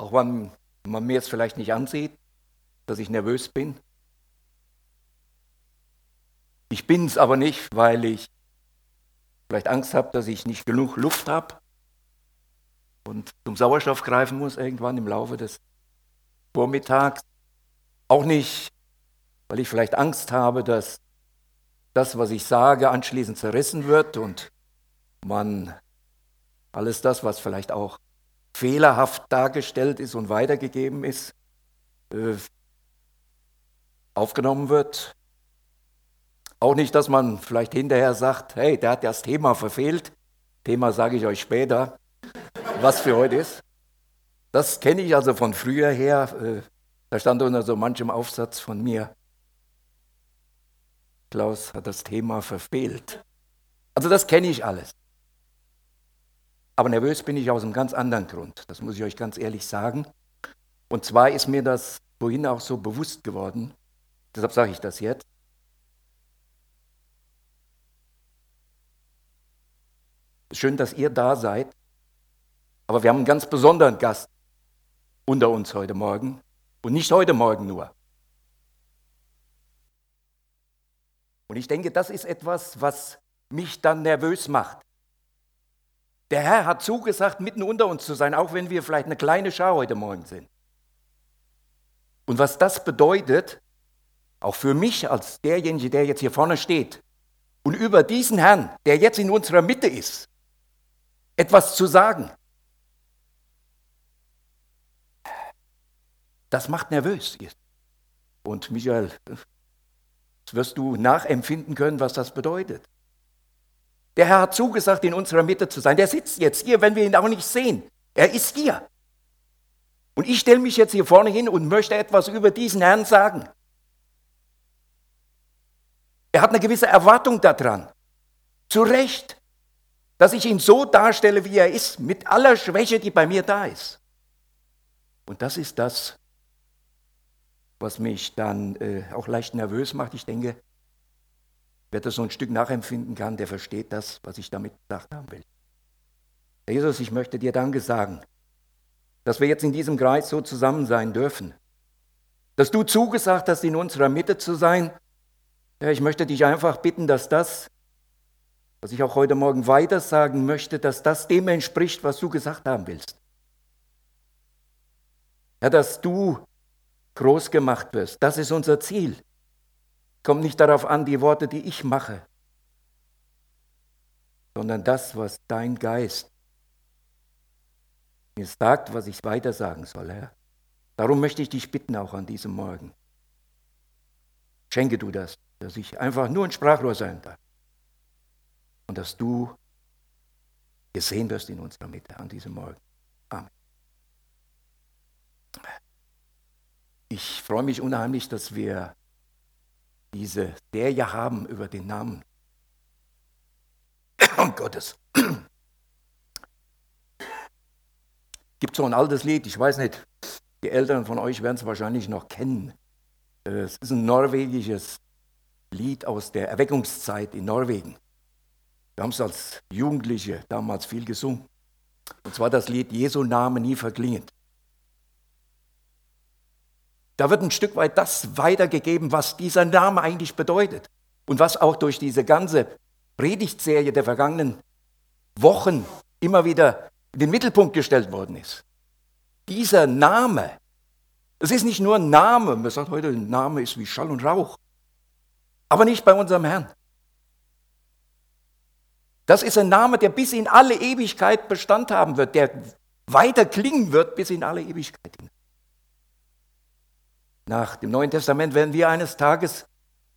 Auch wenn man mir es vielleicht nicht ansieht, dass ich nervös bin. Ich bin es aber nicht, weil ich vielleicht Angst habe, dass ich nicht genug Luft habe und zum Sauerstoff greifen muss irgendwann im Laufe des Vormittags. Auch nicht, weil ich vielleicht Angst habe, dass das, was ich sage, anschließend zerrissen wird und man alles das, was vielleicht auch fehlerhaft dargestellt ist und weitergegeben ist, äh, aufgenommen wird. Auch nicht, dass man vielleicht hinterher sagt, hey, der hat das Thema verfehlt. Thema sage ich euch später, was für heute ist. Das kenne ich also von früher her. Äh, da stand unter so manchem Aufsatz von mir, Klaus hat das Thema verfehlt. Also das kenne ich alles. Aber nervös bin ich aus einem ganz anderen Grund. Das muss ich euch ganz ehrlich sagen. Und zwar ist mir das vorhin auch so bewusst geworden. Deshalb sage ich das jetzt. Schön, dass ihr da seid. Aber wir haben einen ganz besonderen Gast unter uns heute Morgen. Und nicht heute Morgen nur. Und ich denke, das ist etwas, was mich dann nervös macht. Der Herr hat zugesagt, mitten unter uns zu sein, auch wenn wir vielleicht eine kleine Schar heute Morgen sind. Und was das bedeutet, auch für mich als derjenige, der jetzt hier vorne steht und über diesen Herrn, der jetzt in unserer Mitte ist, etwas zu sagen, das macht nervös. Und Michael, wirst du nachempfinden können, was das bedeutet. Der Herr hat zugesagt, in unserer Mitte zu sein. Der sitzt jetzt hier, wenn wir ihn auch nicht sehen. Er ist hier. Und ich stelle mich jetzt hier vorne hin und möchte etwas über diesen Herrn sagen. Er hat eine gewisse Erwartung daran. Zu Recht, dass ich ihn so darstelle, wie er ist, mit aller Schwäche, die bei mir da ist. Und das ist das, was mich dann äh, auch leicht nervös macht. Ich denke, wer das so ein Stück nachempfinden kann, der versteht das, was ich damit gesagt haben will. Jesus, ich möchte dir Danke sagen, dass wir jetzt in diesem Kreis so zusammen sein dürfen. Dass du zugesagt hast, in unserer Mitte zu sein. Ja, ich möchte dich einfach bitten, dass das, was ich auch heute Morgen weiter sagen möchte, dass das dem entspricht, was du gesagt haben willst. Ja, dass du groß gemacht wirst. Das ist unser Ziel. Kommt nicht darauf an, die Worte, die ich mache, sondern das, was dein Geist mir sagt, was ich weiter sagen soll, Herr. Darum möchte ich dich bitten, auch an diesem Morgen. Schenke du das, dass ich einfach nur ein Sprachrohr sein darf. Und dass du gesehen wirst in unserer Mitte an diesem Morgen. Amen. Ich freue mich unheimlich, dass wir diese Serie haben über den Namen Gottes. Gibt so ein altes Lied, ich weiß nicht, die Eltern von euch werden es wahrscheinlich noch kennen. Es ist ein norwegisches Lied aus der Erweckungszeit in Norwegen. Wir haben es als Jugendliche damals viel gesungen. Und zwar das Lied Jesu Name nie verklingend. Da wird ein Stück weit das weitergegeben, was dieser Name eigentlich bedeutet und was auch durch diese ganze Predigtserie der vergangenen Wochen immer wieder in den Mittelpunkt gestellt worden ist. Dieser Name, es ist nicht nur ein Name, man sagt heute, ein Name ist wie Schall und Rauch, aber nicht bei unserem Herrn. Das ist ein Name, der bis in alle Ewigkeit Bestand haben wird, der weiter klingen wird bis in alle Ewigkeit hin. Nach dem Neuen Testament werden wir eines Tages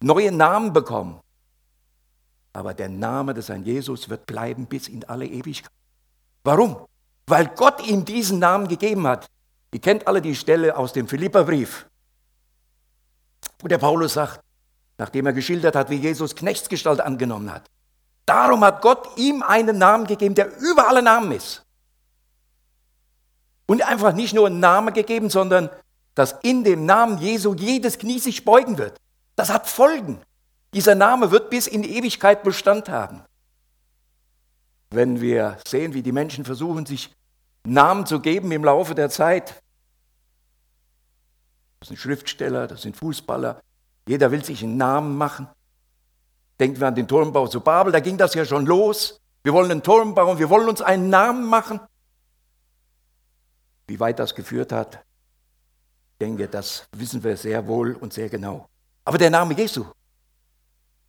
neue Namen bekommen. Aber der Name des Herrn Jesus wird bleiben bis in alle Ewigkeit. Warum? Weil Gott ihm diesen Namen gegeben hat. Ihr kennt alle die Stelle aus dem Philipperbrief, wo der Paulus sagt, nachdem er geschildert hat, wie Jesus Knechtsgestalt angenommen hat. Darum hat Gott ihm einen Namen gegeben, der über alle Namen ist. Und einfach nicht nur einen Namen gegeben, sondern dass in dem Namen Jesu jedes Knie sich beugen wird. Das hat Folgen. Dieser Name wird bis in Ewigkeit Bestand haben. Wenn wir sehen, wie die Menschen versuchen, sich Namen zu geben im Laufe der Zeit, das sind Schriftsteller, das sind Fußballer. Jeder will sich einen Namen machen. Denken wir an den Turmbau zu Babel, da ging das ja schon los. Wir wollen einen Turm bauen, wir wollen uns einen Namen machen. Wie weit das geführt hat, denke, das wissen wir sehr wohl und sehr genau. Aber der Name Jesu,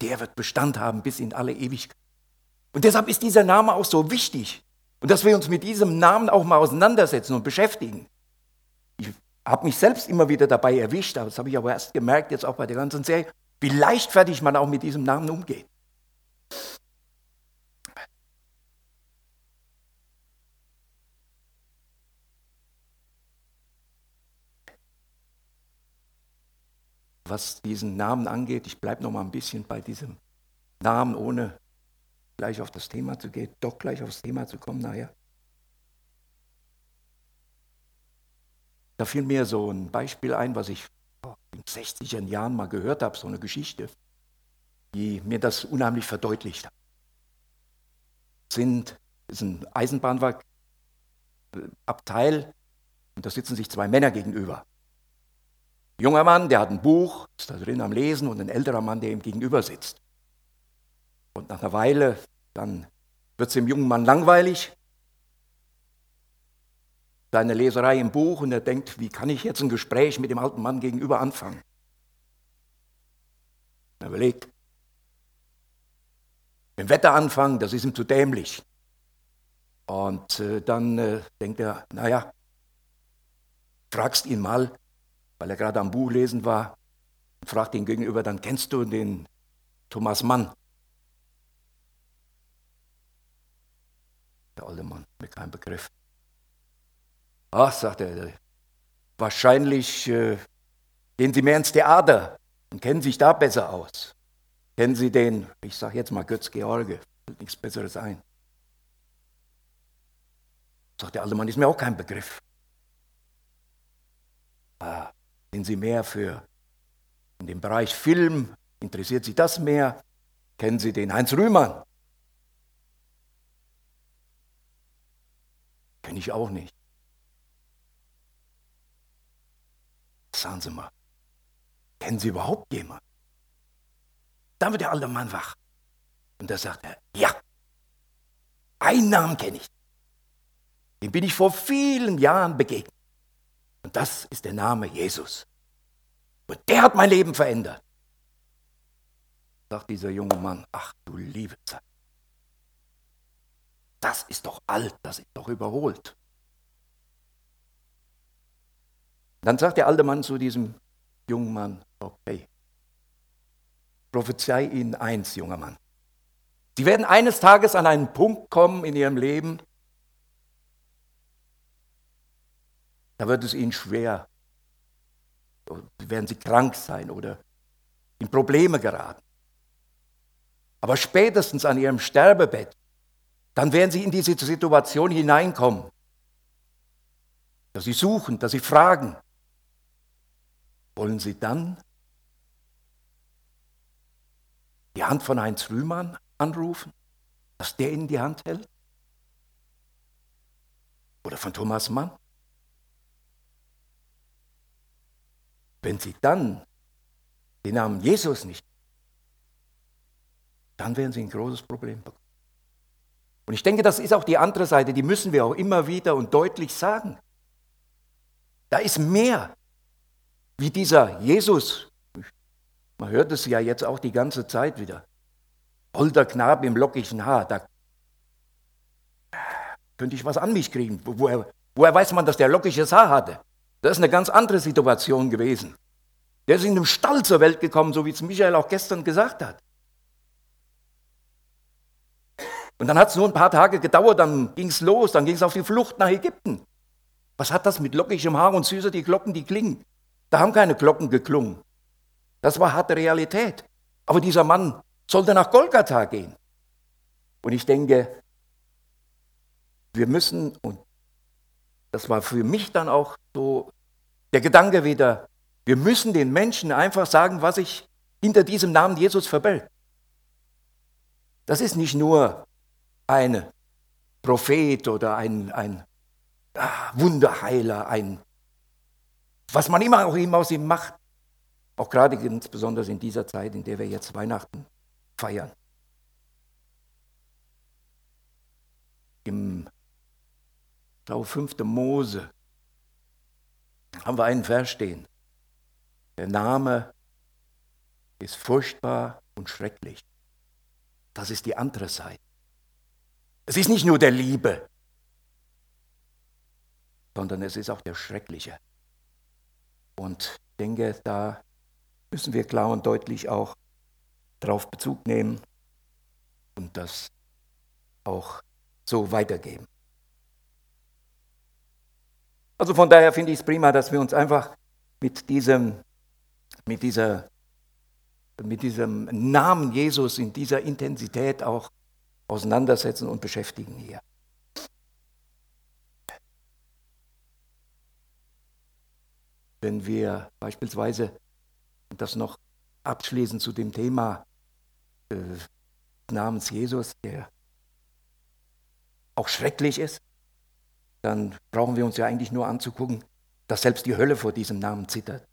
der wird Bestand haben bis in alle Ewigkeit. Und deshalb ist dieser Name auch so wichtig. Und dass wir uns mit diesem Namen auch mal auseinandersetzen und beschäftigen. Ich habe mich selbst immer wieder dabei erwischt, das habe ich aber erst gemerkt, jetzt auch bei der ganzen Serie, wie leichtfertig man auch mit diesem Namen umgeht. Was diesen Namen angeht, ich bleibe noch mal ein bisschen bei diesem Namen, ohne gleich auf das Thema zu gehen, doch gleich aufs Thema zu kommen nachher. Da fiel mir so ein Beispiel ein, was ich in 60er Jahren mal gehört habe, so eine Geschichte, die mir das unheimlich verdeutlicht hat. Sind, ist ein Eisenbahnabteil und da sitzen sich zwei Männer gegenüber. Junger Mann, der hat ein Buch, ist da drin am Lesen und ein älterer Mann, der ihm gegenüber sitzt. Und nach einer Weile, dann wird es dem jungen Mann langweilig, seine Leserei im Buch und er denkt, wie kann ich jetzt ein Gespräch mit dem alten Mann gegenüber anfangen? Er überlegt, mit dem Wetter anfangen, das ist ihm zu dämlich. Und äh, dann äh, denkt er, naja, fragst ihn mal, weil er gerade am Buch lesen war, fragt ihn gegenüber, dann kennst du den Thomas Mann. Der alte Mann, mit keinem Begriff. Ach, sagt er, wahrscheinlich äh, gehen Sie mehr ins Theater und kennen sich da besser aus. Kennen Sie den, ich sage jetzt mal Götz George, fällt nichts Besseres ein. Sagt der alte Mann, ist mir auch kein Begriff. Ah, sind Sie mehr für in dem Bereich Film? Interessiert Sie das mehr? Kennen Sie den Heinz Rühmann? Kenne ich auch nicht. Sagen Sie mal, kennen Sie überhaupt jemanden? Dann wird der alte Mann wach. Und da sagt er, ja, einen Namen kenne ich. Den bin ich vor vielen Jahren begegnet. Das ist der Name Jesus. Und der hat mein Leben verändert. Sagt dieser junge Mann, ach du liebe Zeit. Das ist doch alt, das ist doch überholt. Dann sagt der alte Mann zu diesem jungen Mann, okay, prophezei Ihnen eins, junger Mann. Sie werden eines Tages an einen Punkt kommen in Ihrem Leben, da wird es Ihnen schwer, werden Sie krank sein oder in Probleme geraten. Aber spätestens an Ihrem Sterbebett, dann werden Sie in diese Situation hineinkommen, dass Sie suchen, dass Sie fragen, wollen Sie dann die Hand von Heinz Rühmann anrufen, dass der Ihnen die Hand hält? Oder von Thomas Mann? Wenn Sie dann den Namen Jesus nicht, dann werden Sie ein großes Problem bekommen. Und ich denke, das ist auch die andere Seite, die müssen wir auch immer wieder und deutlich sagen. Da ist mehr wie dieser Jesus, man hört es ja jetzt auch die ganze Zeit wieder, holder Knabe im lockigen Haar, da könnte ich was an mich kriegen. Woher, woher weiß man, dass der lockiges Haar hatte? Das ist eine ganz andere Situation gewesen. Der ist in einem Stall zur Welt gekommen, so wie es Michael auch gestern gesagt hat. Und dann hat es nur ein paar Tage gedauert, dann ging es los, dann ging es auf die Flucht nach Ägypten. Was hat das mit lockigem Haar und süßer die Glocken, die klingen? Da haben keine Glocken geklungen. Das war harte Realität. Aber dieser Mann sollte nach Golgatha gehen. Und ich denke, wir müssen, und das war für mich dann auch so der Gedanke wieder, wir müssen den Menschen einfach sagen, was sich hinter diesem Namen Jesus verbirgt. Das ist nicht nur ein Prophet oder ein, ein ah, Wunderheiler, ein was man immer auch ihm aus ihm macht. Auch gerade ganz besonders in dieser Zeit, in der wir jetzt Weihnachten feiern. Im ich glaube, 5. Mose haben wir einen Vers stehen. Der Name ist furchtbar und schrecklich. Das ist die andere Seite. Es ist nicht nur der Liebe, sondern es ist auch der Schreckliche. Und ich denke, da müssen wir klar und deutlich auch darauf Bezug nehmen und das auch so weitergeben. Also von daher finde ich es prima, dass wir uns einfach mit diesem, mit dieser, mit diesem Namen Jesus in dieser Intensität auch auseinandersetzen und beschäftigen hier. Wenn wir beispielsweise das noch abschließen zu dem Thema äh, namens Jesus, der auch schrecklich ist, dann brauchen wir uns ja eigentlich nur anzugucken, dass selbst die Hölle vor diesem Namen zittert,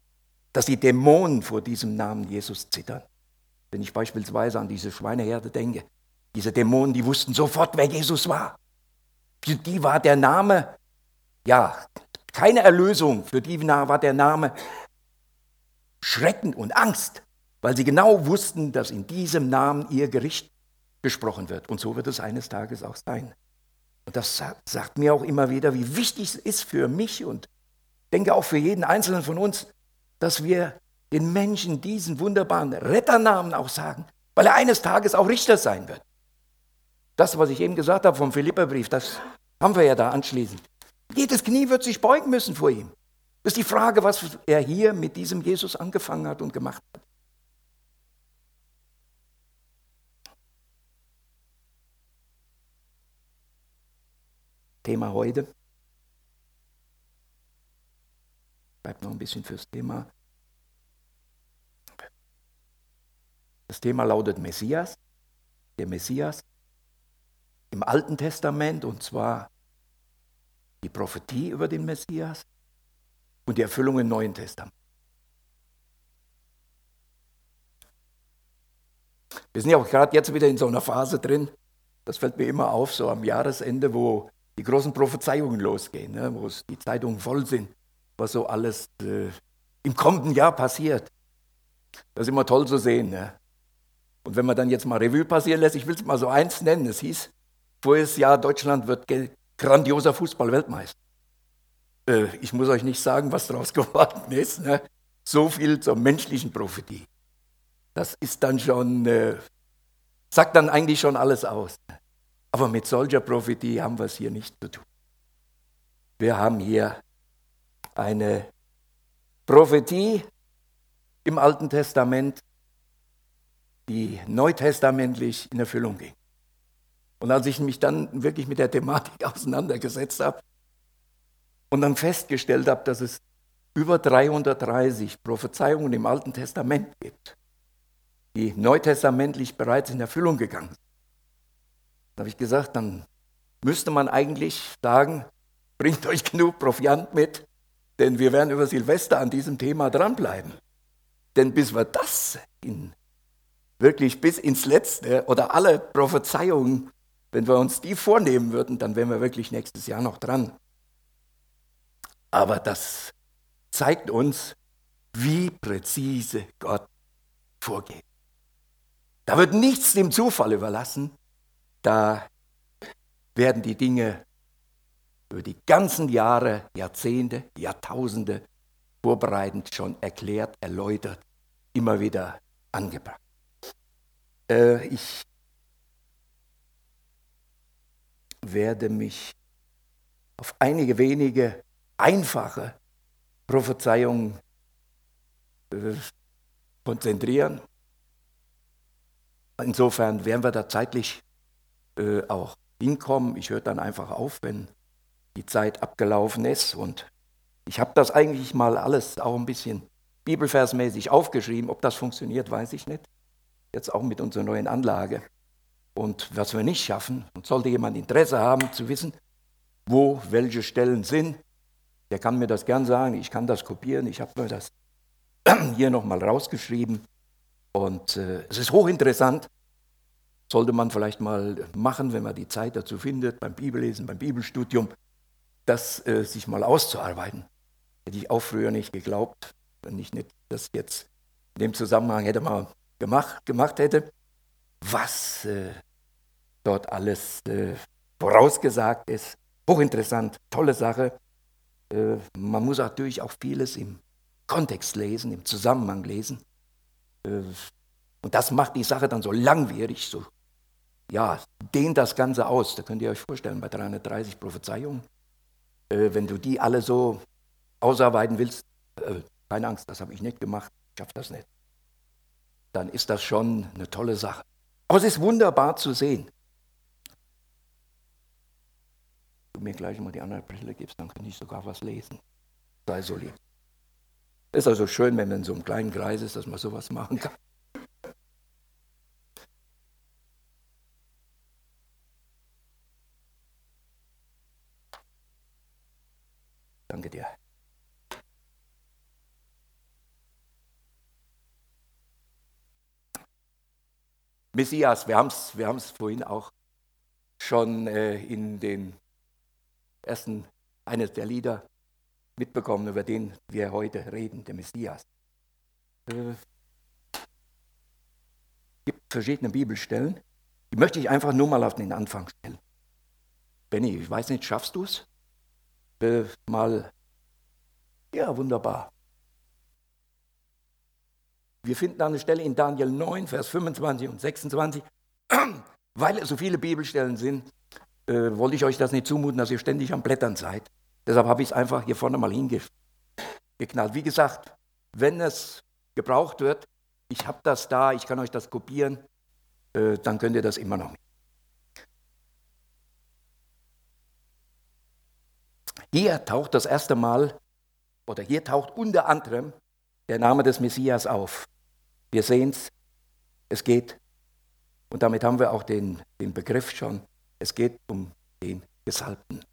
dass die Dämonen vor diesem Namen Jesus zittern. Wenn ich beispielsweise an diese Schweineherde denke, diese Dämonen, die wussten sofort, wer Jesus war. Für die war der Name, ja, keine Erlösung, für die war der Name Schrecken und Angst, weil sie genau wussten, dass in diesem Namen ihr Gericht gesprochen wird. Und so wird es eines Tages auch sein. Und das sagt, mir auch immer wieder, wie wichtig es ist für mich und denke auch für jeden Einzelnen von uns, dass wir den Menschen diesen wunderbaren Retternamen auch sagen, weil er eines Tages auch Richter sein wird. Das, was ich eben gesagt habe vom Philipperbrief, das haben wir ja da anschließend. Jedes Knie wird sich beugen müssen vor ihm. Das ist die Frage, was er hier mit diesem Jesus angefangen hat und gemacht hat. Thema heute. Bleibt noch ein bisschen fürs Thema. Das Thema lautet Messias, der Messias im Alten Testament und zwar die Prophetie über den Messias und die Erfüllung im Neuen Testament. Wir sind ja auch gerade jetzt wieder in so einer Phase drin, das fällt mir immer auf, so am Jahresende, wo die großen Prophezeiungen losgehen, ne, wo die Zeitungen voll sind, was so alles äh, im kommenden Jahr passiert. Das ist immer toll zu sehen. Ne? Und wenn man dann jetzt mal Revue passieren lässt, ich will es mal so eins nennen, es hieß, voriges Jahr Deutschland wird grandioser Fußball-Weltmeister. Äh, ich muss euch nicht sagen, was daraus geworden ist. Ne? So viel zur menschlichen Prophetie. Das ist dann schon, äh, sagt dann eigentlich schon alles aus. Ne? Aber mit solcher Prophetie haben wir es hier nicht zu tun. Wir haben hier eine Prophetie im Alten Testament, die neutestamentlich in Erfüllung ging. Und als ich mich dann wirklich mit der Thematik auseinandergesetzt habe und dann festgestellt habe, dass es über 330 Prophezeiungen im Alten Testament gibt, die neutestamentlich bereits in Erfüllung gegangen sind, da habe ich gesagt, dann müsste man eigentlich sagen, bringt euch genug Proviant mit, denn wir werden über Silvester an diesem Thema dranbleiben. Denn bis wir das in, wirklich bis ins Letzte oder alle Prophezeiungen, wenn wir uns die vornehmen würden, dann wären wir wirklich nächstes Jahr noch dran. Aber das zeigt uns, wie präzise Gott vorgeht. Da wird nichts dem Zufall überlassen, da werden die Dinge über die ganzen Jahre, Jahrzehnte, Jahrtausende vorbereitend schon erklärt, erläutert, immer wieder angebracht. Äh, ich werde mich auf einige wenige einfache Prophezeiungen äh, konzentrieren. Insofern werden wir da zeitlich äh, auch hinkommen. Ich höre dann einfach auf, wenn die Zeit abgelaufen ist. Und ich habe das eigentlich mal alles auch ein bisschen bibelversmäßig aufgeschrieben. Ob das funktioniert, weiß ich nicht. Jetzt auch mit unserer neuen Anlage. Und was wir nicht schaffen, und sollte jemand Interesse haben zu wissen, wo welche Stellen sind, der kann mir das gern sagen, ich kann das kopieren, ich habe mir das hier nochmal rausgeschrieben. Und äh, es ist hochinteressant, sollte man vielleicht mal machen, wenn man die Zeit dazu findet, beim Bibellesen, beim Bibelstudium, das äh, sich mal auszuarbeiten. Hätte ich auch früher nicht geglaubt, wenn ich nicht das jetzt in dem Zusammenhang hätte mal gemacht, gemacht hätte, was äh, dort alles äh, vorausgesagt ist. Hochinteressant, tolle Sache. Äh, man muss natürlich auch vieles im Kontext lesen, im Zusammenhang lesen. Äh, und das macht die Sache dann so langwierig, so, ja, dehnt das Ganze aus. Da könnt ihr euch vorstellen, bei 330 Prophezeiungen, äh, wenn du die alle so ausarbeiten willst, keine Angst, das habe ich nicht gemacht, ich schaffe das nicht. Dann ist das schon eine tolle Sache. Aber es ist wunderbar zu sehen. Du mir gleich mal die andere Brille gibst, dann kann ich sogar was lesen. Sei so lieb. Ist also schön, wenn man in so einem kleinen Kreis ist, dass man sowas machen kann. Danke dir. Messias, wir haben es wir vorhin auch schon äh, in den ersten, eines der Lieder mitbekommen, über den wir heute reden, der Messias. Es äh, gibt verschiedene Bibelstellen, die möchte ich einfach nur mal auf den Anfang stellen. Benny, ich weiß nicht, schaffst du es? Äh, mal, ja, wunderbar. Wir finden eine Stelle in Daniel 9, Vers 25 und 26. Weil es so viele Bibelstellen sind, äh, wollte ich euch das nicht zumuten, dass ihr ständig am Blättern seid. Deshalb habe ich es einfach hier vorne mal hingeknallt. Wie gesagt, wenn es gebraucht wird, ich habe das da, ich kann euch das kopieren, äh, dann könnt ihr das immer noch. Hier taucht das erste Mal, oder hier taucht unter anderem der Name des Messias auf. Wir sehen es, es geht, und damit haben wir auch den, den Begriff schon, es geht um den Gesalbten.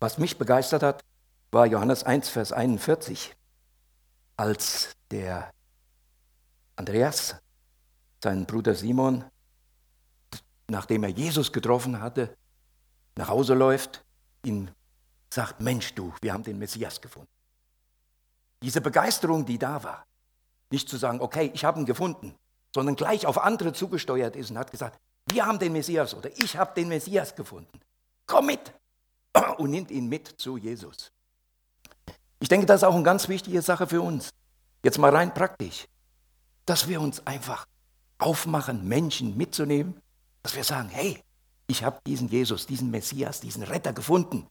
Was mich begeistert hat, war Johannes 1, Vers 41, als der Andreas, seinen Bruder Simon, nachdem er Jesus getroffen hatte, nach Hause läuft, ihn sagt, Mensch du, wir haben den Messias gefunden. Diese Begeisterung, die da war, nicht zu sagen, okay, ich habe ihn gefunden, sondern gleich auf andere zugesteuert ist und hat gesagt, wir haben den Messias oder ich habe den Messias gefunden. Komm mit und nimmt ihn mit zu Jesus. Ich denke, das ist auch eine ganz wichtige Sache für uns. Jetzt mal rein praktisch, dass wir uns einfach aufmachen, Menschen mitzunehmen, dass wir sagen, hey, ich habe diesen Jesus, diesen Messias, diesen Retter gefunden.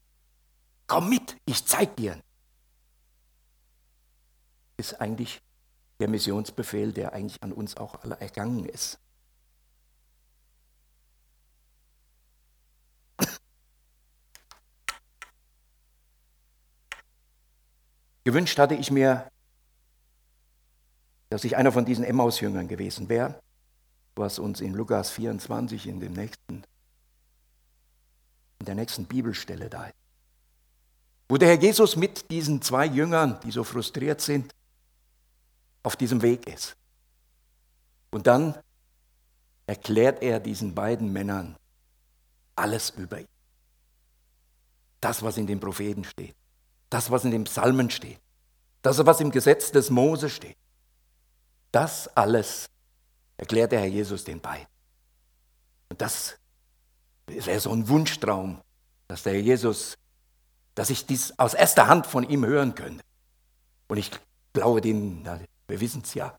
Komm mit, ich zeig dir ist eigentlich der Missionsbefehl, der eigentlich an uns auch alle ergangen ist. Gewünscht hatte ich mir, dass ich einer von diesen Emmaus-Jüngern gewesen wäre, was uns in Lukas 24 in, dem nächsten, in der nächsten Bibelstelle da ist. Wo der Herr Jesus mit diesen zwei Jüngern, die so frustriert sind, auf diesem Weg ist. Und dann erklärt er diesen beiden Männern alles über ihn. Das, was in den Propheten steht, das, was in den Psalmen steht, das, was im Gesetz des Mose steht, das alles erklärt der Herr Jesus den beiden. Und das wäre so ein Wunschtraum, dass der Herr Jesus, dass ich dies aus erster Hand von ihm hören könnte. Und ich glaube, den, wir wissen es ja.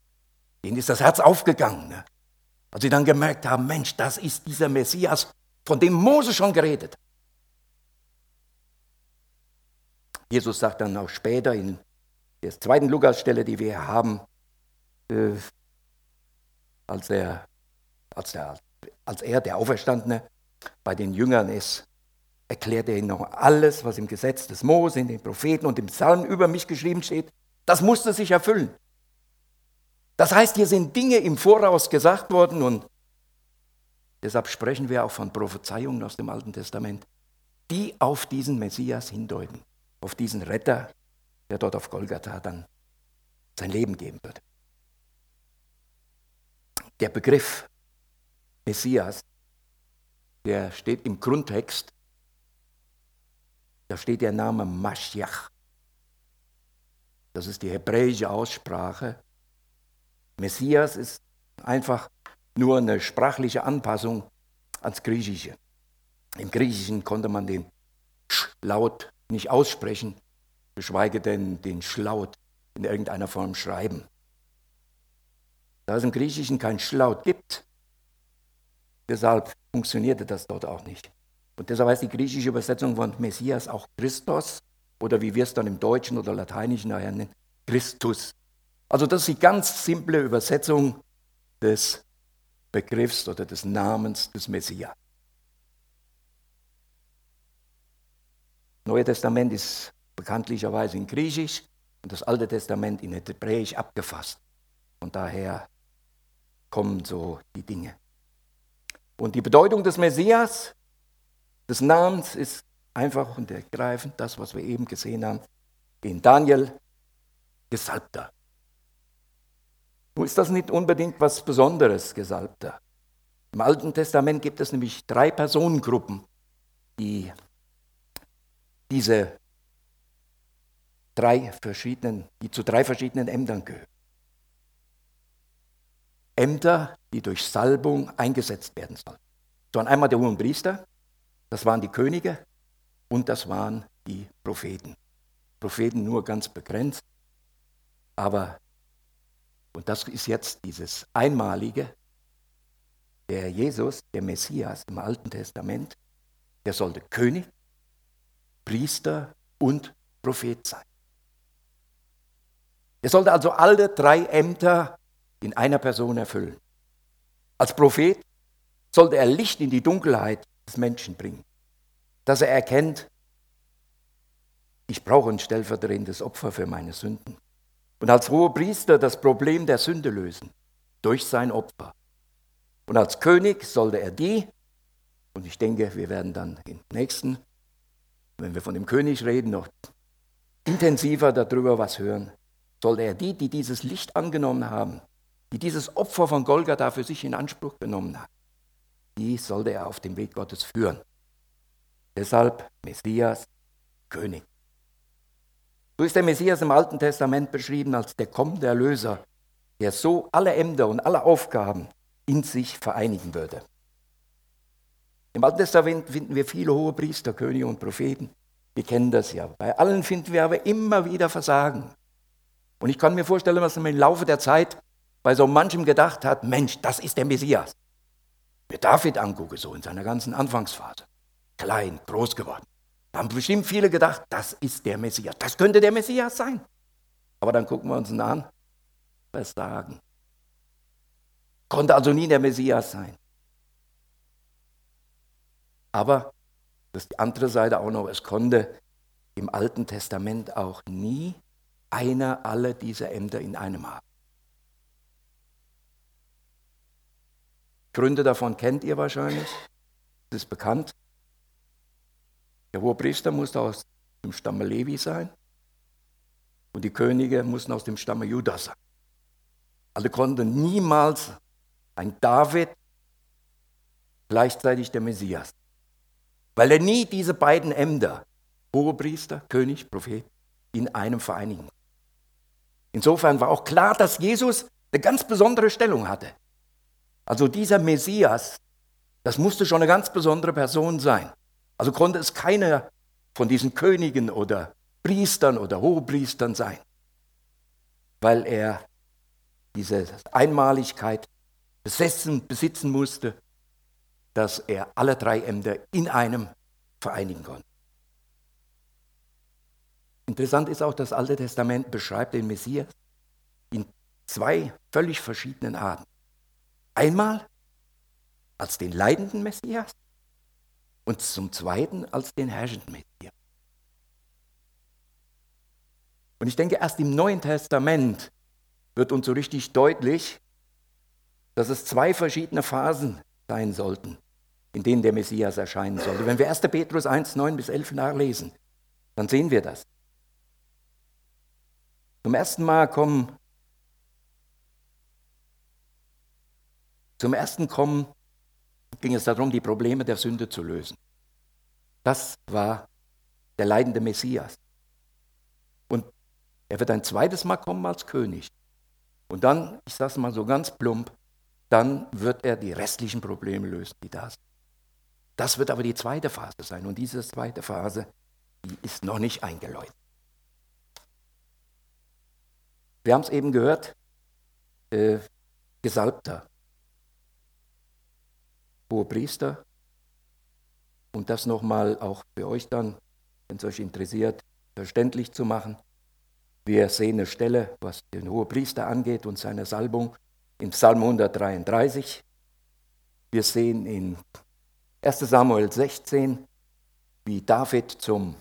Ihnen ist das Herz aufgegangen. Ne? Als sie dann gemerkt haben, Mensch, das ist dieser Messias, von dem Mose schon geredet hat. Jesus sagt dann auch später in der zweiten Lukas-Stelle, die wir haben, äh, als, er, als, der, als er, der Auferstandene, bei den Jüngern ist, erklärt er ihnen noch alles, was im Gesetz des Mose, in den Propheten und im Psalm über mich geschrieben steht. Das musste sich erfüllen. Das heißt, hier sind Dinge im Voraus gesagt worden und deshalb sprechen wir auch von Prophezeiungen aus dem Alten Testament, die auf diesen Messias hindeuten. auf diesen Retter, der dort auf Golgatha dann sein Leben geben wird. Der Begriff Messias, der steht im Grundtext, da steht der Name Mashiach. Das ist die hebräische Aussprache. Messias ist einfach nur eine sprachliche Anpassung ans Griechische. Im Griechischen konnte man den Sch-Laut nicht aussprechen, geschweige denn den Schlaut in irgendeiner Form schreiben. Da es im Griechischen kein Schlaut gibt, deshalb funktionierte das dort auch nicht. Und deshalb heißt die griechische Übersetzung von Messias auch Christos oder wie wir es dann im Deutschen oder Lateinischen nachher nennen, Christus. Also das ist die ganz simple Übersetzung des Begriffs oder des Namens des Messias. Neue Testament ist bekanntlicherweise in Griechisch und das Alte Testament in Hebräisch abgefasst. Von daher kommen so die Dinge. Und die Bedeutung des Messias, des Namens, ist einfach und ergreifend das, was wir eben gesehen haben in Daniel, Gesalbter. Ist das nicht unbedingt was Besonderes, Gesalbter. Im Alten Testament gibt es nämlich drei Personengruppen, die diese drei verschiedenen, die zu drei verschiedenen Ämtern gehören. Ämter, die durch Salbung eingesetzt werden sollen. Das waren einmal der hohen Priester, das waren die Könige und das waren die Propheten. Propheten nur ganz begrenzt, aber, und das ist jetzt dieses Einmalige, der Jesus, der Messias im Alten Testament, der sollte König, Priester und Prophet sein. Er sollte also alle drei Ämter in einer Person erfüllen. Als Prophet sollte er Licht in die Dunkelheit des Menschen bringen, dass er erkennt, ich brauche ein stellvertretendes Opfer für meine Sünden. Und als hoher Priester das Problem der Sünde lösen durch sein Opfer. Und als König sollte er die, und ich denke, wir werden dann im nächsten, wenn wir von dem König reden, noch intensiver darüber was hören, sollte er die, die dieses Licht angenommen haben, die dieses Opfer von Golgatha für sich in Anspruch genommen haben, die sollte er auf dem Weg Gottes führen. Deshalb Messias, König. So ist der Messias im Alten Testament beschrieben als der kommende Erlöser, der so alle Ämter und alle Aufgaben in sich vereinigen würde. Im Alten Testament finden wir viele hohe Priester, Könige und Propheten. Wir kennen das ja. Bei allen finden wir aber immer wieder Versagen. Und ich kann mir vorstellen, dass man im Laufe der Zeit bei so manchem gedacht hat, Mensch, das ist der Messias. Mir David angucke, so in seiner ganzen Anfangsphase. Klein, groß geworden. Haben bestimmt viele gedacht, das ist der Messias. Das könnte der Messias sein. Aber dann gucken wir uns ihn an. Versagen. Konnte also nie der Messias sein. Aber, das ist die andere Seite auch noch, es konnte im Alten Testament auch nie einer alle diese Ämter in einem haben. Gründe davon kennt ihr wahrscheinlich. Das ist bekannt. Der Hohepriester musste aus dem Stamme Levi sein und die Könige mussten aus dem Stamme Judas sein. Also konnte niemals ein David gleichzeitig der Messias, weil er nie diese beiden Ämter, Hohepriester, König, Prophet, in einem vereinigen. Insofern war auch klar, dass Jesus eine ganz besondere Stellung hatte. Also dieser Messias, das musste schon eine ganz besondere Person sein. Also konnte es keiner von diesen Königen oder Priestern oder Hohepriestern sein, weil er diese Einmaligkeit besessen, besitzen musste, dass er alle drei Ämter in einem vereinigen konnte. Interessant ist auch, das Alte Testament beschreibt den Messias in zwei völlig verschiedenen Arten. Einmal als den leidenden Messias und zum Zweiten als den herrschenden Messias. Und ich denke, erst im Neuen Testament wird uns so richtig deutlich, dass es zwei verschiedene Phasen sein sollten, in denen der Messias erscheinen sollte. Wenn wir 1. Petrus 1, 9 bis 11 nachlesen, dann sehen wir das. Zum ersten Mal kommen, zum ersten Kommen ging es darum, die Probleme der Sünde zu lösen. Das war der leidende Messias. Und er wird ein zweites Mal kommen als König. Und dann, ich sage es mal so ganz plump, dann wird er die restlichen Probleme lösen, die da sind. Das wird aber die zweite Phase sein. Und diese zweite Phase, die ist noch nicht eingeläutet. Wir haben es eben gehört, äh, Gesalbter, hohe Priester. Und das nochmal auch für euch dann, wenn es euch interessiert, verständlich zu machen. Wir sehen eine Stelle, was den Hohepriester angeht und seine Salbung in Psalm 133. Wir sehen in 1 Samuel 16, wie David zum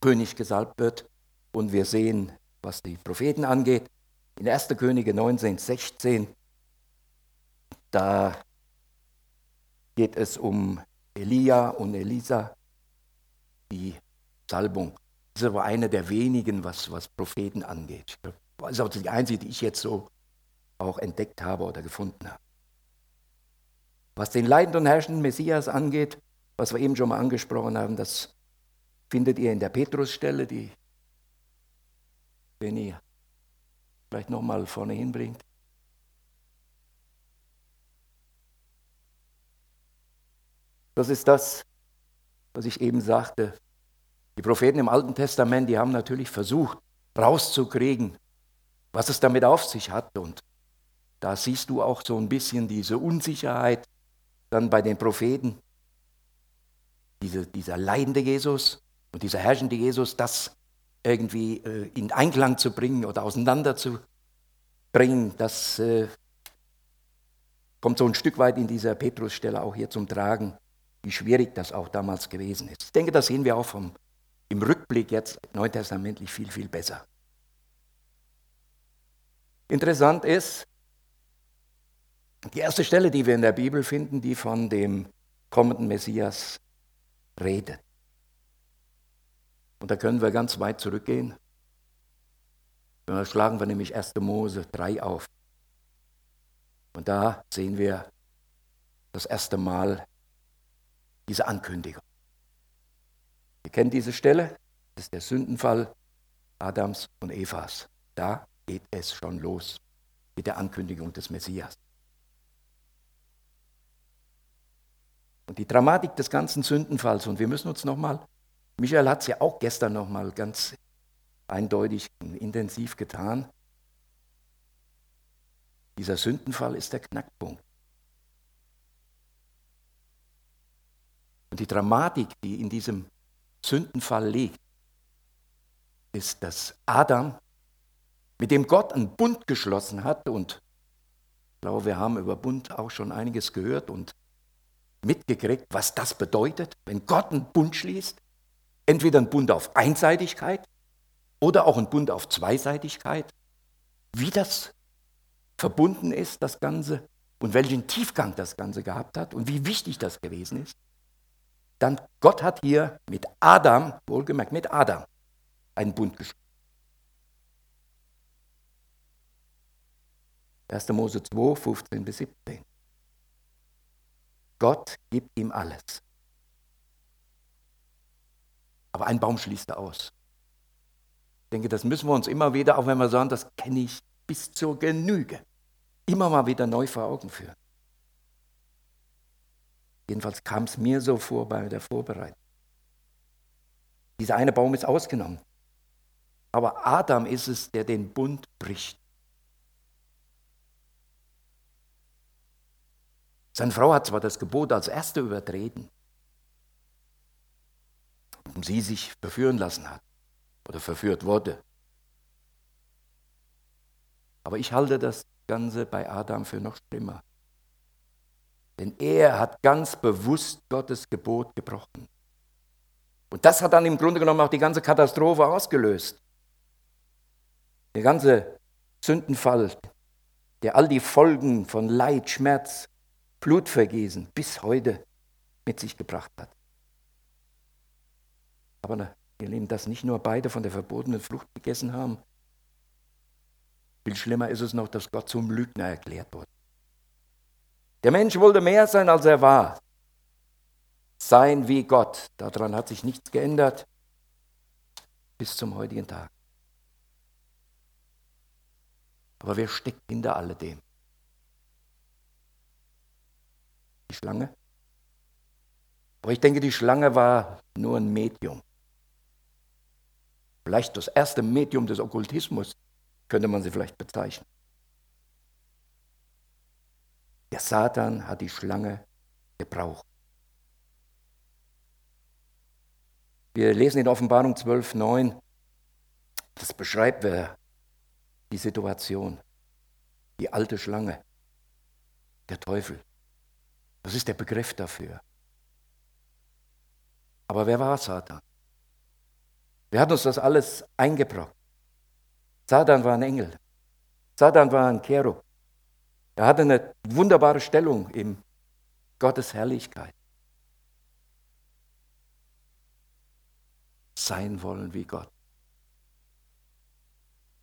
König gesalbt wird. Und wir sehen, was die Propheten angeht, in 1. Könige 19, 16, da geht es um Elia und Elisa, die Salbung. Das ist aber eine der wenigen, was, was Propheten angeht. Das ist auch die einzige, die ich jetzt so auch entdeckt habe oder gefunden habe. Was den leidenden und herrschenden Messias angeht, was wir eben schon mal angesprochen haben, das findet ihr in der Petrusstelle, die Benny vielleicht nochmal vorne hinbringt. Das ist das, was ich eben sagte. Die Propheten im Alten Testament, die haben natürlich versucht, rauszukriegen, was es damit auf sich hat. Und da siehst du auch so ein bisschen diese Unsicherheit dann bei den Propheten. Diese, dieser leidende Jesus und dieser herrschende Jesus, das irgendwie äh, in Einklang zu bringen oder auseinander zu bringen, das äh, kommt so ein Stück weit in dieser Petrusstelle auch hier zum Tragen, wie schwierig das auch damals gewesen ist. Ich denke, das sehen wir auch vom im Rückblick jetzt neutestamentlich viel, viel besser. Interessant ist, die erste Stelle, die wir in der Bibel finden, die von dem kommenden Messias redet. Und da können wir ganz weit zurückgehen. Da schlagen wir nämlich 1. Mose 3 auf. Und da sehen wir das erste Mal diese Ankündigung. Ihr kennt diese Stelle, das ist der Sündenfall Adams und Evas. Da geht es schon los mit der Ankündigung des Messias. Und die Dramatik des ganzen Sündenfalls, und wir müssen uns nochmal, Michael hat es ja auch gestern nochmal ganz eindeutig und intensiv getan, dieser Sündenfall ist der Knackpunkt. Und die Dramatik, die in diesem Sündenfall liegt, ist, dass Adam, mit dem Gott einen Bund geschlossen hat, und ich glaube, wir haben über Bund auch schon einiges gehört und mitgekriegt, was das bedeutet, wenn Gott einen Bund schließt, entweder einen Bund auf Einseitigkeit oder auch einen Bund auf Zweiseitigkeit, wie das verbunden ist, das Ganze, und welchen Tiefgang das Ganze gehabt hat und wie wichtig das gewesen ist dann Gott hat hier mit Adam, wohlgemerkt mit Adam, einen Bund geschlossen. 1. Mose 2, 15 bis 17. Gott gibt ihm alles. Aber ein Baum schließt er aus. Ich denke, das müssen wir uns immer wieder, auch wenn wir sagen, das kenne ich bis zur Genüge, immer mal wieder neu vor Augen führen. Jedenfalls kam es mir so vor bei der Vorbereitung. Dieser eine Baum ist ausgenommen. Aber Adam ist es, der den Bund bricht. Seine Frau hat zwar das Gebot als Erste übertreten, und sie sich verführen lassen hat oder verführt wurde. Aber ich halte das Ganze bei Adam für noch schlimmer. Denn er hat ganz bewusst Gottes Gebot gebrochen. Und das hat dann im Grunde genommen auch die ganze Katastrophe ausgelöst. Der ganze Sündenfall, der all die Folgen von Leid, Schmerz, Blutvergießen bis heute mit sich gebracht hat. Aber ihr Lieben, dass nicht nur beide von der verbotenen Frucht gegessen haben. Viel schlimmer ist es noch, dass Gott zum Lügner erklärt wurde. Der Mensch wollte mehr sein, als er war. Sein wie Gott. Daran hat sich nichts geändert bis zum heutigen Tag. Aber wer steckt hinter alledem? Die Schlange? Aber ich denke, die Schlange war nur ein Medium. Vielleicht das erste Medium des Okkultismus könnte man sie vielleicht bezeichnen. Der Satan hat die Schlange gebraucht. Wir lesen in Offenbarung 12, 9, das beschreibt wer die Situation. Die alte Schlange, der Teufel. Das ist der Begriff dafür. Aber wer war Satan? Wer hat uns das alles eingebrockt? Satan war ein Engel. Satan war ein Cherub. Er hatte eine wunderbare Stellung in Gottes Herrlichkeit. Sein wollen wie Gott.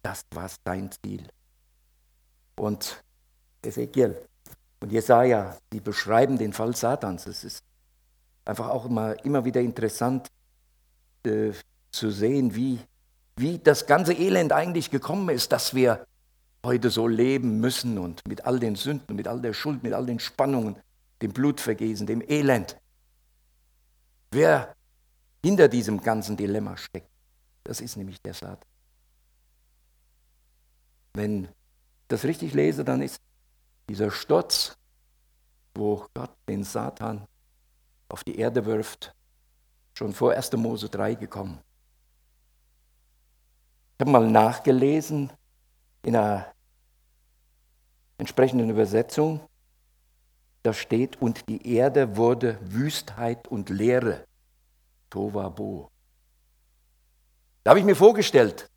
Das war sein Ziel. Und Ezekiel und Jesaja, die beschreiben den Fall Satans. Es ist einfach auch immer, immer wieder interessant äh, zu sehen, wie, wie das ganze Elend eigentlich gekommen ist, dass wir heute so leben müssen und mit all den Sünden, mit all der Schuld, mit all den Spannungen, dem Blutvergießen, dem Elend. Wer hinter diesem ganzen Dilemma steckt, das ist nämlich der Satan. Wenn ich das richtig lese, dann ist dieser Sturz, wo Gott den Satan auf die Erde wirft, schon vor 1. Mose 3 gekommen. Ich habe mal nachgelesen in einer entsprechenden Übersetzung. Da steht, und die Erde wurde Wüstheit und Leere. Tovabo. Da habe ich mir vorgestellt,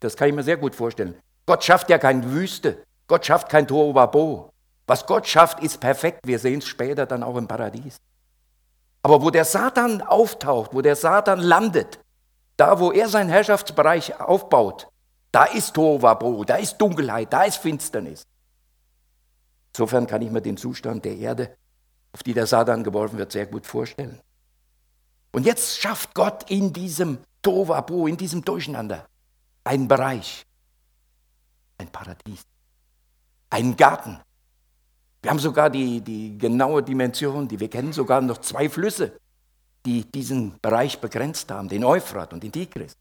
das kann ich mir sehr gut vorstellen. Gott schafft ja keine Wüste. Gott schafft kein Tovabo. Was Gott schafft, ist perfekt. Wir sehen es später dann auch im Paradies. Aber wo der Satan auftaucht, wo der Satan landet, da wo er seinen Herrschaftsbereich aufbaut, da ist Tovabo, da ist Dunkelheit, da ist Finsternis. Insofern kann ich mir den Zustand der Erde, auf die der Satan geworfen wird, sehr gut vorstellen. Und jetzt schafft Gott in diesem Tovabo, in diesem Durcheinander, einen Bereich, ein Paradies, einen Garten, wir haben sogar die, die genaue Dimension, die wir kennen, sogar noch zwei Flüsse, die diesen Bereich begrenzt haben, den Euphrat und den Tigris.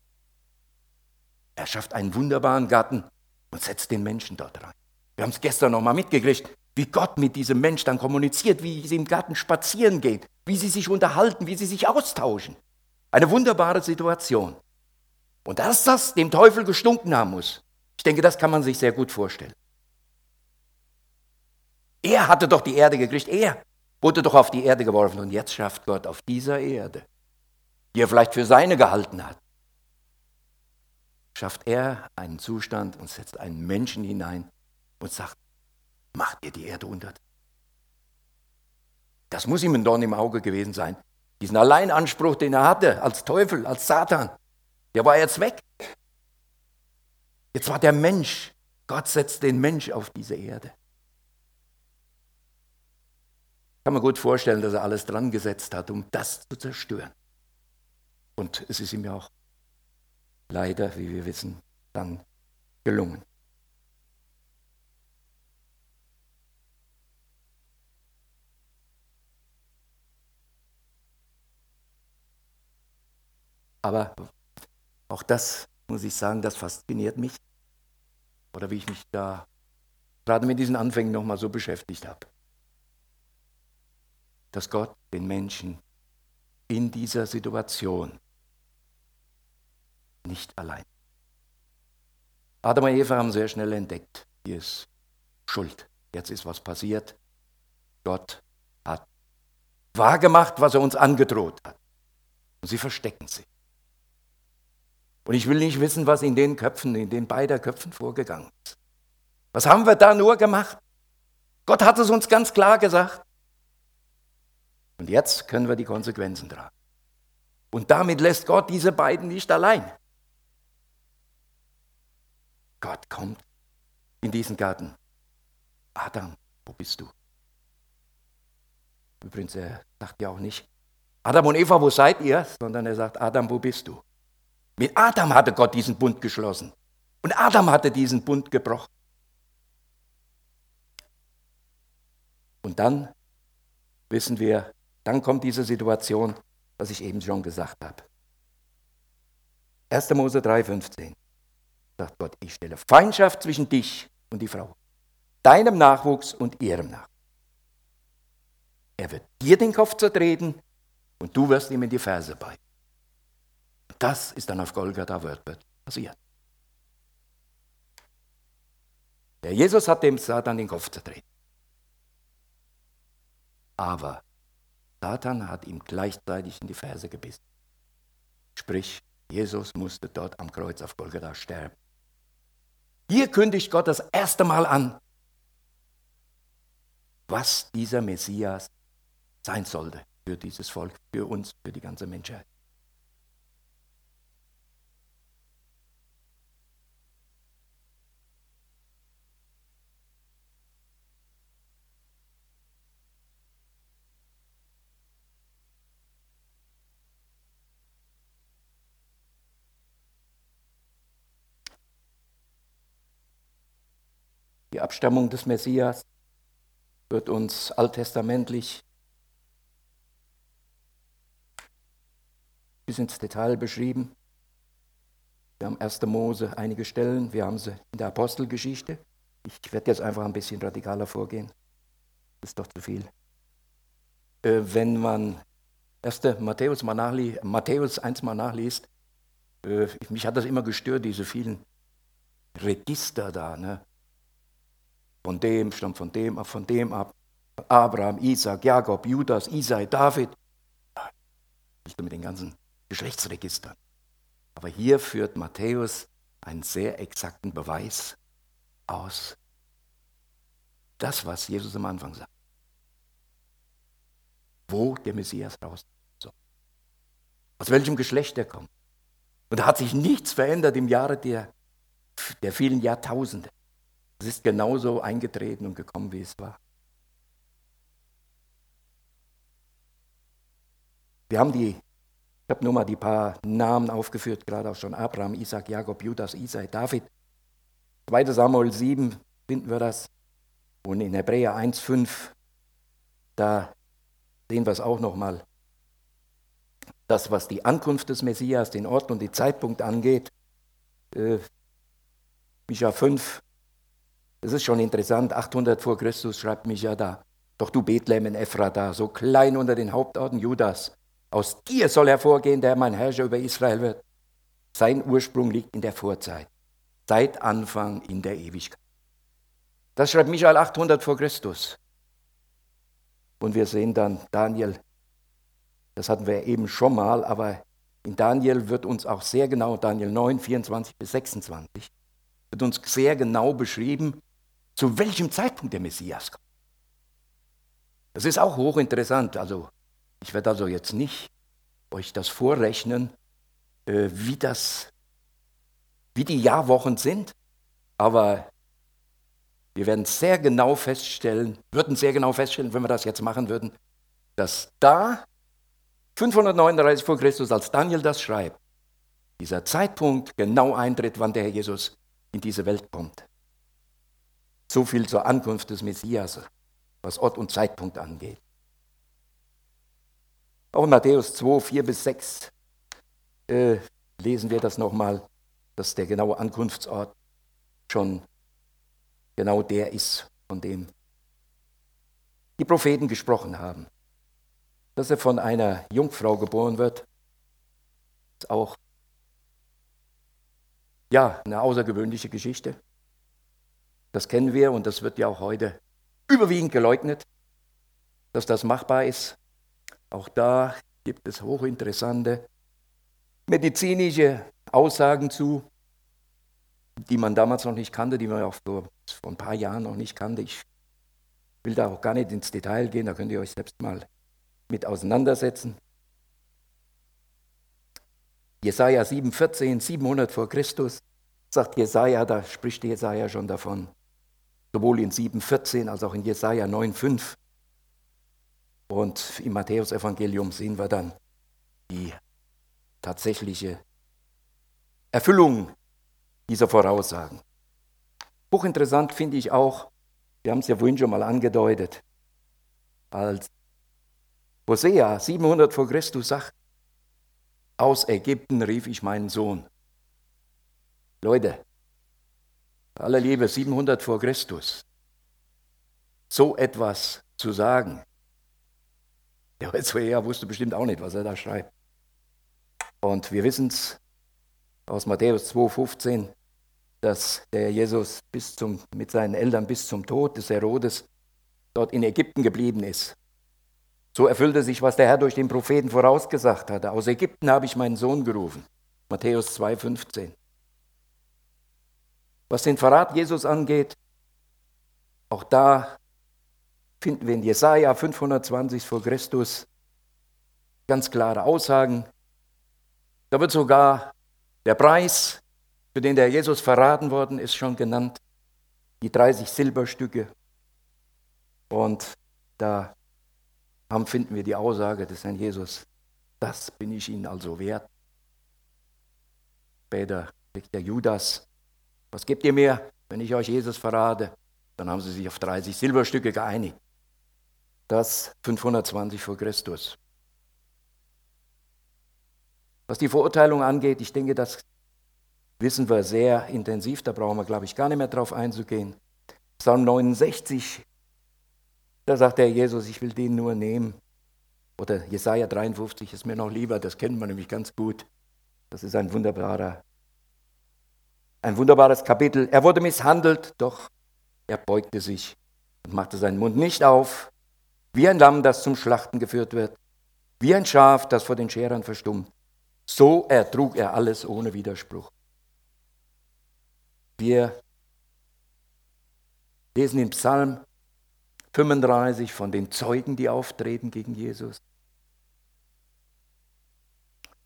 Er schafft einen wunderbaren Garten und setzt den Menschen dort rein. Wir haben es gestern noch mal mitgekriegt, wie Gott mit diesem Mensch dann kommuniziert, wie sie im Garten spazieren gehen, wie sie sich unterhalten, wie sie sich austauschen. Eine wunderbare Situation. Und dass das dem Teufel gestunken haben muss, ich denke, das kann man sich sehr gut vorstellen. Er hatte doch die Erde gekriegt. Er wurde doch auf die Erde geworfen. Und jetzt schafft Gott auf dieser Erde, die er vielleicht für seine gehalten hat, schafft er einen Zustand und setzt einen Menschen hinein und sagt, macht ihr die Erde unter. Das muss ihm ein Dorn im Auge gewesen sein. Diesen Alleinanspruch, den er hatte als Teufel, als Satan, der war jetzt weg. Jetzt war der Mensch. Gott setzt den Mensch auf diese Erde. kann man gut vorstellen, dass er alles dran gesetzt hat, um das zu zerstören. Und es ist ihm ja auch leider, wie wir wissen, dann gelungen. Aber auch das, muss ich sagen, das fasziniert mich. Oder wie ich mich da gerade mit diesen Anfängen nochmal so beschäftigt habe dass Gott den Menschen in dieser Situation nicht allein. Adam und Eva haben sehr schnell entdeckt, hier ist Schuld. Jetzt ist was passiert. Gott hat wahrgemacht, was er uns angedroht hat. Und sie verstecken sich. Und ich will nicht wissen, was in den Köpfen, in den beiden Köpfen vorgegangen ist. Was haben wir da nur gemacht? Gott hat es uns ganz klar gesagt. Und jetzt können wir die Konsequenzen tragen. Und damit lässt Gott diese beiden nicht allein. Gott kommt in diesen Garten. Adam, wo bist du? Übrigens, er sagt ja auch nicht, Adam und Eva, wo seid ihr? Sondern er sagt, Adam, wo bist du? Mit Adam hatte Gott diesen Bund geschlossen. Und Adam hatte diesen Bund gebrochen. Und dann wissen wir, dann kommt diese Situation, was ich eben schon gesagt habe. 1. Mose 3,15 sagt Gott, ich stelle Feindschaft zwischen dich und die Frau, deinem Nachwuchs und ihrem Nachwuchs. Er wird dir den Kopf zertreten und du wirst ihm in die Ferse bei. Das ist dann auf Golgatha Wörthbett passiert. Der Jesus hat dem Satan den Kopf zertreten. Aber Satan hat ihm gleichzeitig in die Ferse gebissen. Sprich, Jesus musste dort am Kreuz auf Golgatha sterben. Hier kündigt Gott das erste Mal an, was dieser Messias sein sollte für dieses Volk, für uns, für die ganze Menschheit. Die Abstammung des Messias wird uns alttestamentlich bis ins Detail beschrieben. Wir haben 1. Mose einige Stellen, wir haben sie in der Apostelgeschichte. Ich werde jetzt einfach ein bisschen radikaler vorgehen. Das ist doch zu viel. Äh, wenn man 1. Matthäus, mal nachliest, Matthäus 1 mal nachliest, äh, mich hat das immer gestört, diese vielen Register da. Ne? Von dem stammt von dem ab, von dem ab. Abraham, Isaac, Jakob, Judas, Isai, David. Nicht mit den ganzen Geschlechtsregistern. Aber hier führt Matthäus einen sehr exakten Beweis aus. Das, was Jesus am Anfang sagt. Wo der Messias raus soll. Aus welchem Geschlecht er kommt. Und da hat sich nichts verändert im Jahre der, der vielen Jahrtausende. Es ist genauso eingetreten und gekommen, wie es war. Wir haben die, ich habe nur mal die paar Namen aufgeführt, gerade auch schon Abraham, Isaac, Jakob, Judas, Isai, David. 2. Samuel 7 finden wir das. Und in Hebräer 1,5, da sehen wir es auch nochmal. Das, was die Ankunft des Messias, den Ort und den Zeitpunkt angeht, äh, Micha 5, das ist schon interessant, 800 vor Christus schreibt Micha da, doch du Bethlehem in Ephrata, so klein unter den Hauptorten Judas, aus dir soll hervorgehen, der mein Herrscher über Israel wird. Sein Ursprung liegt in der Vorzeit, seit Anfang in der Ewigkeit. Das schreibt Michael 800 vor Christus. Und wir sehen dann Daniel, das hatten wir eben schon mal, aber in Daniel wird uns auch sehr genau, Daniel 9, 24 bis 26, wird uns sehr genau beschrieben, zu welchem Zeitpunkt der Messias kommt. Das ist auch hochinteressant. Also ich werde also jetzt nicht euch das vorrechnen, äh, wie das, wie die Jahrwochen sind, aber wir werden sehr genau feststellen, würden sehr genau feststellen, wenn wir das jetzt machen würden, dass da 539 vor Christus, als Daniel das schreibt, dieser Zeitpunkt genau eintritt, wann der Herr Jesus in diese Welt kommt. So viel zur Ankunft des Messias, was Ort und Zeitpunkt angeht. Auch in Matthäus 2, 4 bis 6 äh, lesen wir das nochmal, dass der genaue Ankunftsort schon genau der ist, von dem die Propheten gesprochen haben. Dass er von einer Jungfrau geboren wird, ist auch ja, eine außergewöhnliche Geschichte. Das kennen wir und das wird ja auch heute überwiegend geleugnet, dass das machbar ist. Auch da gibt es hochinteressante medizinische Aussagen zu, die man damals noch nicht kannte, die man auch vor, ein paar Jahren noch nicht kannte. Ich will da auch gar nicht ins Detail gehen, da könnt ihr euch selbst mal mit auseinandersetzen. Jesaja 7,14, 700 vor Christus, sagt Jesaja, da spricht Jesaja schon davon. Sowohl in 7,14 als auch in Jesaja 9,5. Und im Matthäusevangelium sehen wir dann die tatsächliche Erfüllung dieser Voraussagen. Hochinteressant finde ich auch, wir haben es ja vorhin schon mal angedeutet, als Hosea 700 vor Christus sagt, aus Ägypten rief ich meinen Sohn. Leute, aller Liebe, 700 vor Christus, so etwas zu sagen, der Hosea wusste bestimmt auch nicht, was er da schreibt. Und wir wissen es aus Matthäus 2,15, dass der Jesus bis zum, mit seinen Eltern bis zum Tod des Herodes dort in Ägypten geblieben ist. So erfüllte sich, was der Herr durch den Propheten vorausgesagt hatte. Aus Ägypten habe ich meinen Sohn gerufen. Matthäus 2,15. Was den Verrat Jesus angeht, auch da finden wir in Jesaja 520 vor Christus ganz klare Aussagen. Da wird sogar der Preis, für den der Jesus verraten worden ist, schon genannt. Die 30 Silberstücke. Und da haben, finden wir die Aussage des Herrn Jesus, das bin ich Ihnen also wert. Später kriegt der Judas, was gebt ihr mir, wenn ich euch Jesus verrate? Dann haben sie sich auf 30 Silberstücke geeinigt. Das 520 vor Christus. Was die Verurteilung angeht, ich denke, das wissen wir sehr intensiv, da brauchen wir, glaube ich, gar nicht mehr drauf einzugehen. Psalm 69, da sagt der Jesus, ich will den nur nehmen. Oder Jesaja 53 ist mir noch lieber, das kennt man nämlich ganz gut. Das ist ein wunderbarer, ein wunderbares Kapitel. Er wurde misshandelt, doch er beugte sich und machte seinen Mund nicht auf, wie ein Lamm, das zum Schlachten geführt wird, wie ein Schaf, das vor den Scherern verstummt. So ertrug er alles ohne Widerspruch. Wir lesen im Psalm 35 von den Zeugen, die auftreten gegen Jesus.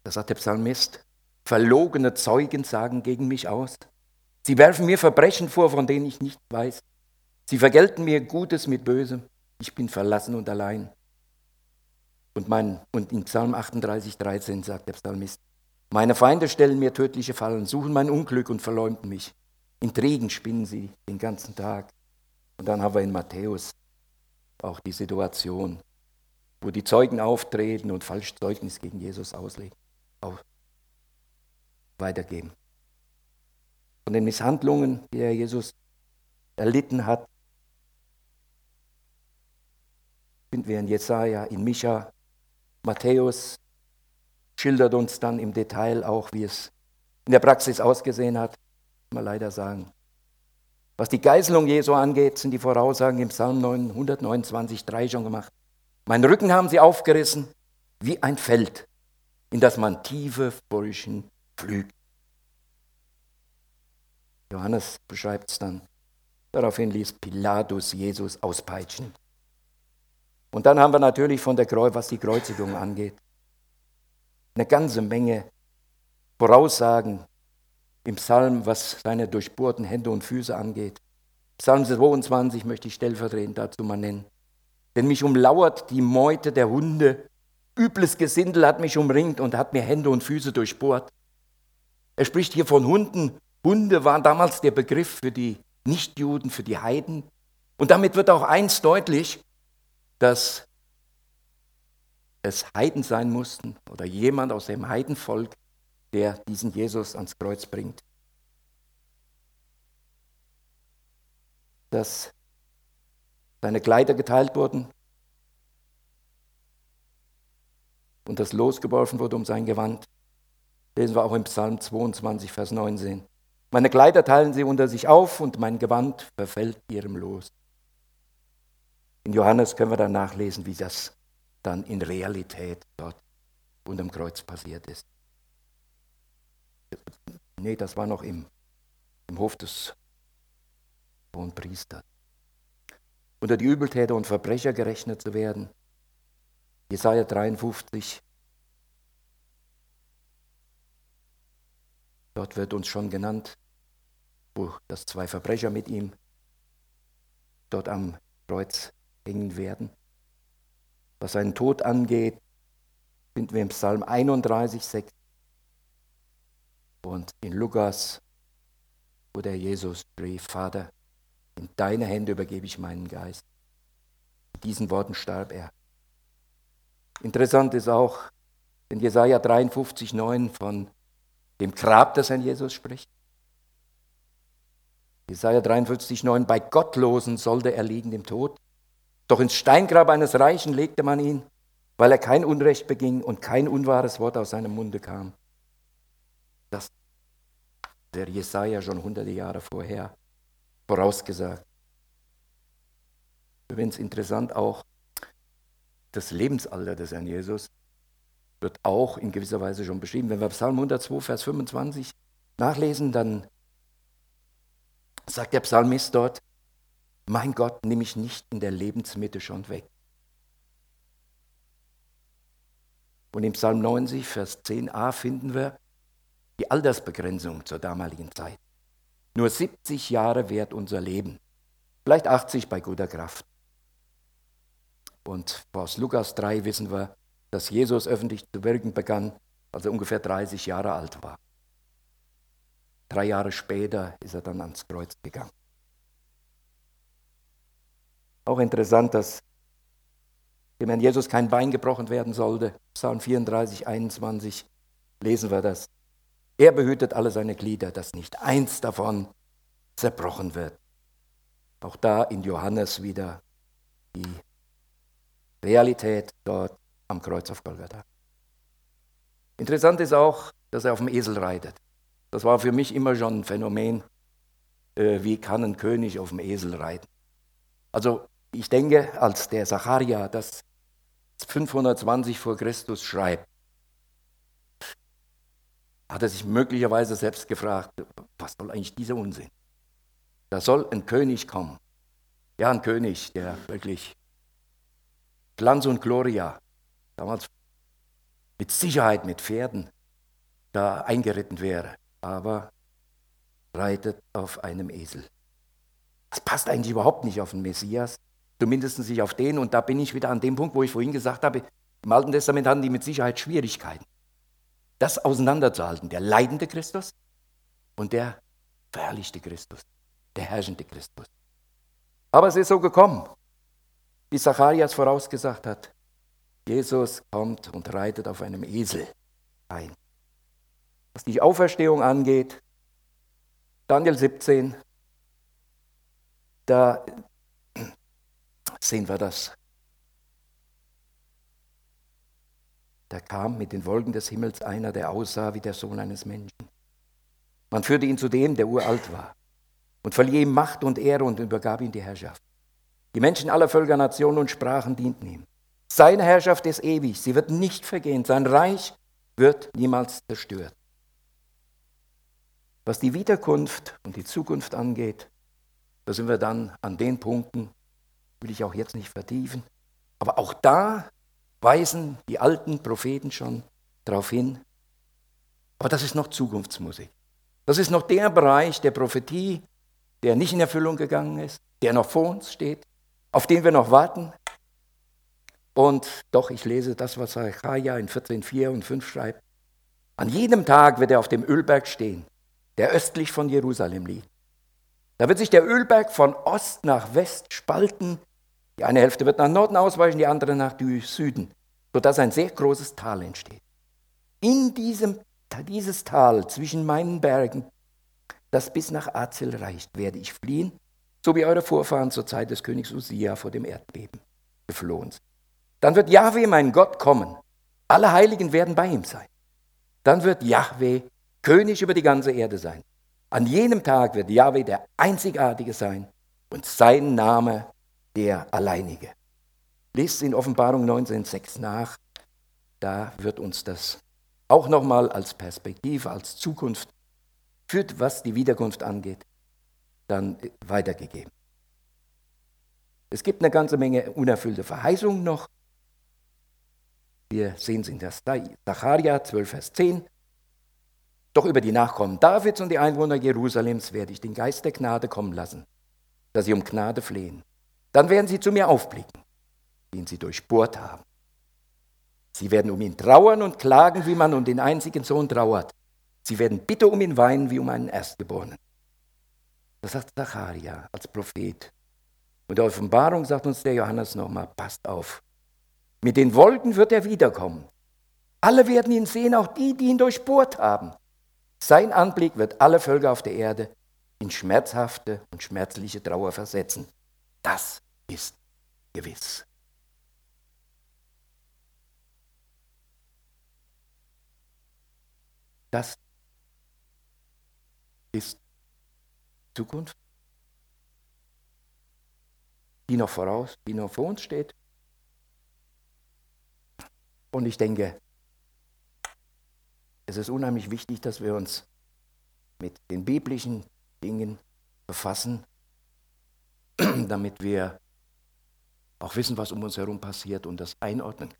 Da sagt der Psalmist, verlogene Zeugen sagen gegen mich aus. Sie werfen mir Verbrechen vor, von denen ich nicht weiß. Sie vergelten mir Gutes mit Bösem. Ich bin verlassen und allein. Und, mein, und in Psalm 38, 13 sagt der Psalmist, meine Feinde stellen mir tödliche Fallen, suchen mein Unglück und verleumden mich. Intrigen spinnen sie den ganzen Tag. Und dann haben wir in Matthäus auch die Situation, wo die Zeugen auftreten und falsch Zeugnis gegen Jesus auslegen, auch weitergeben. Von den Misshandlungen, die er Jesus erlitten hat, finden wir in Jesaja, in Micha, Matthäus schildert uns dann im Detail auch, wie es in der Praxis ausgesehen hat, muss man leider sagen. Was die Geißelung Jesu angeht, sind die Voraussagen im Psalm 129, 3 schon gemacht. Meinen Rücken haben sie aufgerissen wie ein Feld, in das man tiefe Furchen pflügt. Johannes beschreibt es dann. Daraufhin ließ Pilatus Jesus auspeitschen. Und dann haben wir natürlich von der Kreuz, was die Kreuzigung angeht, eine ganze Menge Voraussagen, im Psalm, was seine durchbohrten Hände und Füße angeht. Psalm 22 möchte ich stellvertretend dazu mal nennen. Denn mich umlauert die Meute der Hunde. Übles Gesindel hat mich umringt und hat mir Hände und Füße durchbohrt. Er spricht hier von Hunden. Hunde waren damals der Begriff für die Nichtjuden, für die Heiden. Und damit wird auch eins deutlich, dass es Heiden sein mussten oder jemand aus dem Heidenvolk, der diesen Jesus ans Kreuz bringt. Dass seine Kleider geteilt wurden und das losgeworfen wurde um sein Gewand. Lesen wir auch im Psalm 22, Vers 19. Meine Kleider teilen sie unter sich auf und mein Gewand verfällt ihrem Los. In Johannes können wir dann nachlesen, wie das dann in Realität dort unterm Kreuz passiert ist. Nee, das war noch im, im Hof des Hohen Priesters. Unter die Übeltäter und Verbrecher gerechnet zu werden. Jesaja 53. Dort wird uns schon genannt, wo das zwei Verbrecher mit ihm dort am Kreuz hängen werden. Was seinen Tod angeht, finden wir im Psalm 31, 6 und in Lukas, wo der Jesus rief, Vater, in deine Hände übergebe ich meinen Geist. Mit diesen Worten starb er. Interessant ist auch, in Jesaja 53, 9 von dem Grab des Herrn Jesus spricht. Jesaja 53, 9, bei Gottlosen sollte er liegen im Tod. Doch ins Steingrab eines Reichen legte man ihn, weil er kein Unrecht beging und kein unwahres Wort aus seinem Munde kam. Das der Jesaja schon hunderte Jahre vorher vorausgesagt. Übrigens interessant auch, das Lebensalter des Herrn Jesus wird auch in gewisser Weise schon beschrieben. Wenn wir Psalm 102, Vers 25 nachlesen, dann sagt der Psalmist dort, mein Gott, nimm mich nicht in der Lebensmitte schon weg. Und im Psalm 90, Vers 10a finden wir die Altersbegrenzung zur damaligen Zeit. Nur 70 Jahre währt unser Leben, vielleicht 80 bei guter Kraft. Und aus Lukas 3 wissen wir, dass Jesus öffentlich zu wirken begann, als er ungefähr 30 Jahre alt war. Drei Jahre später ist er dann ans Kreuz gegangen. Auch interessant, dass dem Herrn Jesus kein Bein gebrochen werden sollte. Psalm 34, 21 lesen wir das. Er behütet alle seine Glieder, dass nicht eins davon zerbrochen wird. Auch da in Johannes wieder die Realität dort am Kreuz auf Golgatha. Interessant ist auch, dass er auf dem Esel reitet. Das war für mich immer schon ein Phänomen. Äh, wie kann ein König auf dem Esel reiten? Also ich denke, als der Zacharia das 520 vor Christus schreibt, hat er sich möglicherweise selbst gefragt, was soll eigentlich dieser Unsinn? Da soll ein König kommen. Ja, ein König, der wirklich Glanz und Gloria, damals mit Sicherheit mit Pferden da eingeritten wäre aber reitet auf einem Esel. Das passt eigentlich überhaupt nicht auf den Messias, zumindest nicht auf den. Und da bin ich wieder an dem Punkt, wo ich vorhin gesagt habe, im Alten Testament hatten die mit Sicherheit Schwierigkeiten, das auseinanderzuhalten. Der leidende Christus und der verherrlichte Christus, der herrschende Christus. Aber es ist so gekommen, wie Zacharias vorausgesagt hat. Jesus kommt und reitet auf einem Esel ein. Was die Auferstehung angeht, Daniel 17, da sehen wir das. Da kam mit den Wolken des Himmels einer, der aussah wie der Sohn eines Menschen. Man führte ihn zu dem, der uralt war, und verlieh ihm Macht und Ehre und übergab ihm die Herrschaft. Die Menschen aller Völker, Nationen und Sprachen dienten ihm. Seine Herrschaft ist ewig, sie wird nicht vergehen, sein Reich wird niemals zerstört. Was die Wiederkunft und die Zukunft angeht, da sind wir dann an den Punkten, will ich auch jetzt nicht vertiefen, aber auch da weisen die alten Propheten schon darauf hin. Aber das ist noch Zukunftsmusik. Das ist noch der Bereich der Prophetie, der nicht in Erfüllung gegangen ist, der noch vor uns steht, auf den wir noch warten. Und doch, ich lese das, was Zachariah in 14,4 und 5 schreibt. An jedem Tag wird er auf dem Ölberg stehen der östlich von Jerusalem liegt. Da wird sich der Ölberg von Ost nach West spalten. Die eine Hälfte wird nach Norden ausweichen, die andere nach Süden, sodass ein sehr großes Tal entsteht. In diesem, dieses Tal zwischen meinen Bergen, das bis nach Azel reicht, werde ich fliehen, so wie eure Vorfahren zur Zeit des Königs Usia vor dem Erdbeben geflohen sind. Dann wird Yahweh, mein Gott, kommen. Alle Heiligen werden bei ihm sein. Dann wird Yahweh König über die ganze Erde sein. An jenem Tag wird Yahweh der Einzigartige sein und sein Name der Alleinige. Lest in Offenbarung 19,6 nach. Da wird uns das auch nochmal als Perspektive, als Zukunft, führt, was die Wiederkunft angeht, dann weitergegeben. Es gibt eine ganze Menge unerfüllte Verheißungen noch. Wir sehen es in der Zacharia 12, Vers 10. Doch über die Nachkommen Davids und die Einwohner Jerusalems werde ich den Geist der Gnade kommen lassen, dass sie um Gnade flehen. Dann werden sie zu mir aufblicken, den sie durchbohrt haben. Sie werden um ihn trauern und klagen, wie man um den einzigen Sohn trauert. Sie werden bitte um ihn weinen, wie um einen Erstgeborenen. Das sagt Zacharia als Prophet. Und der Offenbarung sagt uns der Johannes nochmal, passt auf. Mit den Wolken wird er wiederkommen. Alle werden ihn sehen, auch die, die ihn durchbohrt haben. Sein Anblick wird alle Völker auf der Erde in schmerzhafte und schmerzliche Trauer versetzen. Das ist gewiss. Das ist Zukunft, die noch voraus, die noch vor uns steht. Und ich denke, es ist unheimlich wichtig, dass wir uns mit den biblischen Dingen befassen, damit wir auch wissen, was um uns herum passiert und das einordnen.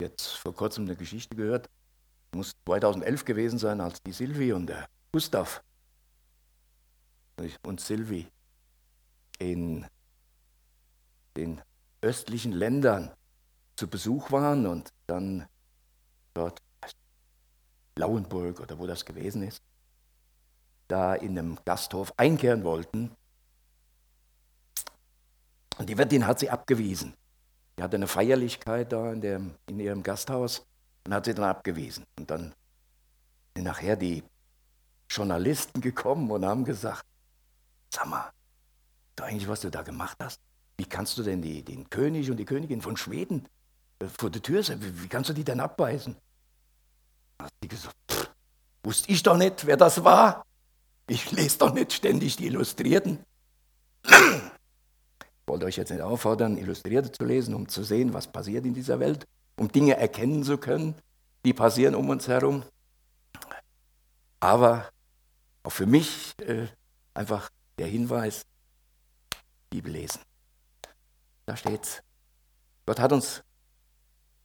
Jetzt vor kurzem eine Geschichte gehört, muss 2011 gewesen sein, als die Silvi und der Gustav und Silvi in den östlichen Ländern zu Besuch waren und dann dort Lauenburg oder wo das gewesen ist, da in einem Gasthof einkehren wollten. Und die Wirtin hat sie abgewiesen. Die hatte eine Feierlichkeit da in, dem, in ihrem Gasthaus und hat sie dann abgewiesen. Und dann sind nachher die Journalisten gekommen und haben gesagt, sag mal, du eigentlich, was du da gemacht hast? Wie kannst du denn die, den König und die Königin von Schweden vor der Tür sein. Wie, kannst du die denn abbeißen? Da hat sie gesagt, pff, wusste ich doch nicht, wer das war. Ich lese doch nicht ständig die Illustrierten. Ich wollte euch jetzt nicht auffordern, Illustrierte zu lesen, um zu sehen, was passiert in dieser Welt, um Dinge erkennen zu können, die passieren um uns herum. Aber auch für mich äh, einfach der Hinweis, Bibel lesen. Da steht's. Gott hat uns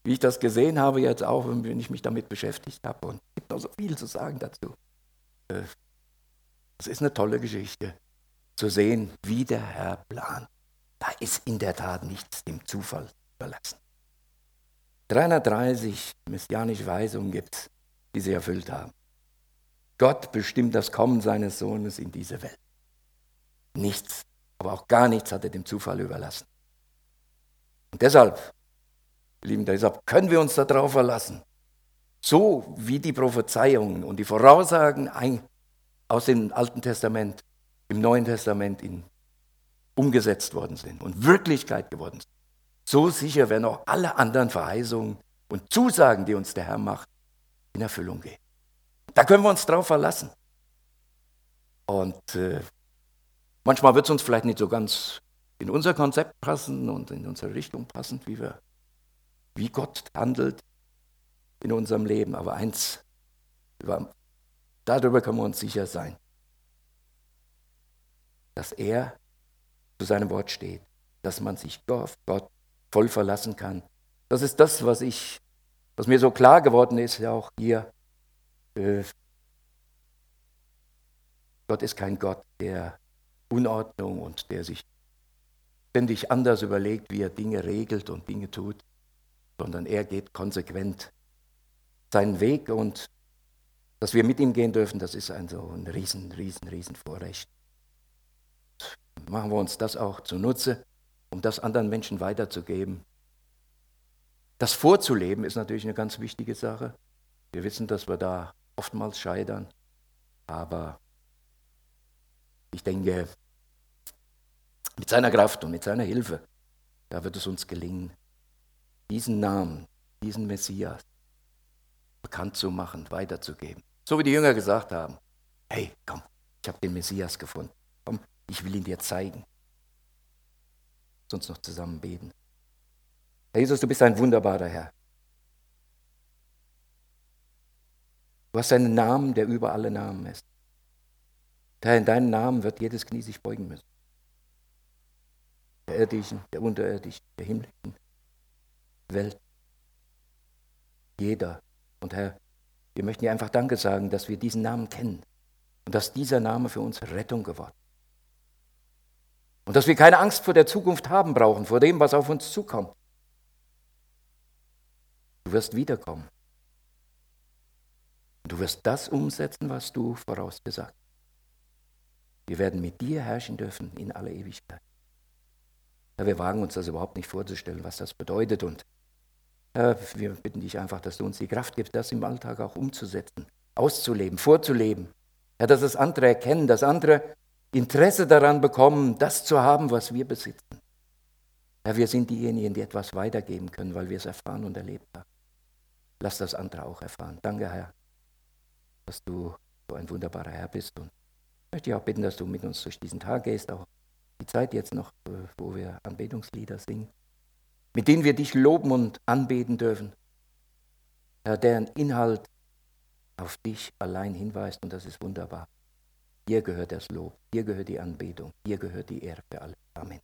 wie ich das gesehen habe, jetzt auch, wenn ich mich damit beschäftigt habe. Und es gibt noch so viel zu sagen dazu. Äh, es ist eine tolle Geschichte, zu sehen, wie der Herr plant. Da ist in der Tat nichts dem Zufall überlassen. 330 messianische Weisungen gibt es, die sie erfüllt haben. Gott bestimmt das Kommen seines Sohnes in diese Welt. Nichts, aber auch gar nichts hat er dem Zufall überlassen. Und deshalb Lieben, deshalb können wir uns darauf verlassen. So wie die Prophezeiungen und die Voraussagen aus dem Alten Testament, im Neuen Testament in, umgesetzt worden sind und Wirklichkeit geworden sind. So sicher werden auch alle anderen Verheißungen und Zusagen, die uns der Herr macht, in Erfüllung gehen. Da können wir uns drauf verlassen. Und äh, manchmal wird es uns vielleicht nicht so ganz in unser Konzept passen und in unsere Richtung passen, wie wir wie Gott handelt in unserem Leben. Aber eins, darüber können wir uns sicher sein, dass er zu seinem Wort steht, dass man sich auf Gott voll verlassen kann. Das ist das, was ich, was mir so klar geworden ist, ja auch hier. Äh, Gott ist kein Gott der Unordnung und der sich ständig anders überlegt, wie er Dinge regelt und Dinge tut sondern er geht konsequent seinen Weg und dass wir mit ihm gehen dürfen, das ist ein so ein riesen, riesen, riesen Vorrecht. Machen wir uns das auch zunutze, um das anderen Menschen weiterzugeben. Das vorzuleben ist natürlich eine ganz wichtige Sache. Wir wissen, dass wir da oftmals scheitern, aber ich denke, mit seiner Kraft und mit seiner Hilfe, da wird es uns gelingen, diesen Namen, diesen Messias bekannt zu machen, weiterzugeben. So wie die Jünger gesagt haben, hey, komm, ich habe den Messias gefunden. Komm, ich will ihn dir zeigen. Lass uns noch zusammen beten. Herr Jesus, du bist ein wunderbarer Herr. Du hast einen Namen, der über alle Namen ist. Herr, in deinem Namen wird jedes Knie sich beugen müssen. Der irdischen, der unterirdischen, der himmlischen. Welt. Jeder. Und Herr, wir möchten dir einfach Danke sagen, dass wir diesen Namen kennen und dass dieser Name für uns Rettung geworden ist. Und dass wir keine Angst vor der Zukunft haben brauchen, vor dem, was auf uns zukommt. Du wirst wiederkommen. Du wirst das umsetzen, was du vorausgesagt hast. Wir werden mit dir herrschen dürfen in aller Ewigkeit. Ja, wir wagen uns das überhaupt nicht vorzustellen, was das bedeutet. Und ja, wir bitten dich einfach, dass du uns die Kraft gibst, das im Alltag auch umzusetzen, auszuleben, vorzuleben. Ja, dass das andere erkennen, dass andere Interesse daran bekommen, das zu haben, was wir besitzen. Ja, wir sind diejenigen, die etwas weitergeben können, weil wir es erfahren und erlebt haben. Lass das andere auch erfahren. Danke, Herr, dass du so ein wunderbarer Herr bist. Und ich möchte dich auch bitten, dass du mit uns durch diesen Tag gehst, auch die Zeit jetzt noch, äh, wo wir Anbetungslieder singen, mit denen wir dich loben und anbeten dürfen, Herr, deren Inhalt auf dich allein hinweist und das ist wunderbar. Dir gehört das Lob, dir gehört die Anbetung, dir gehört die Ehre für alle. Amen.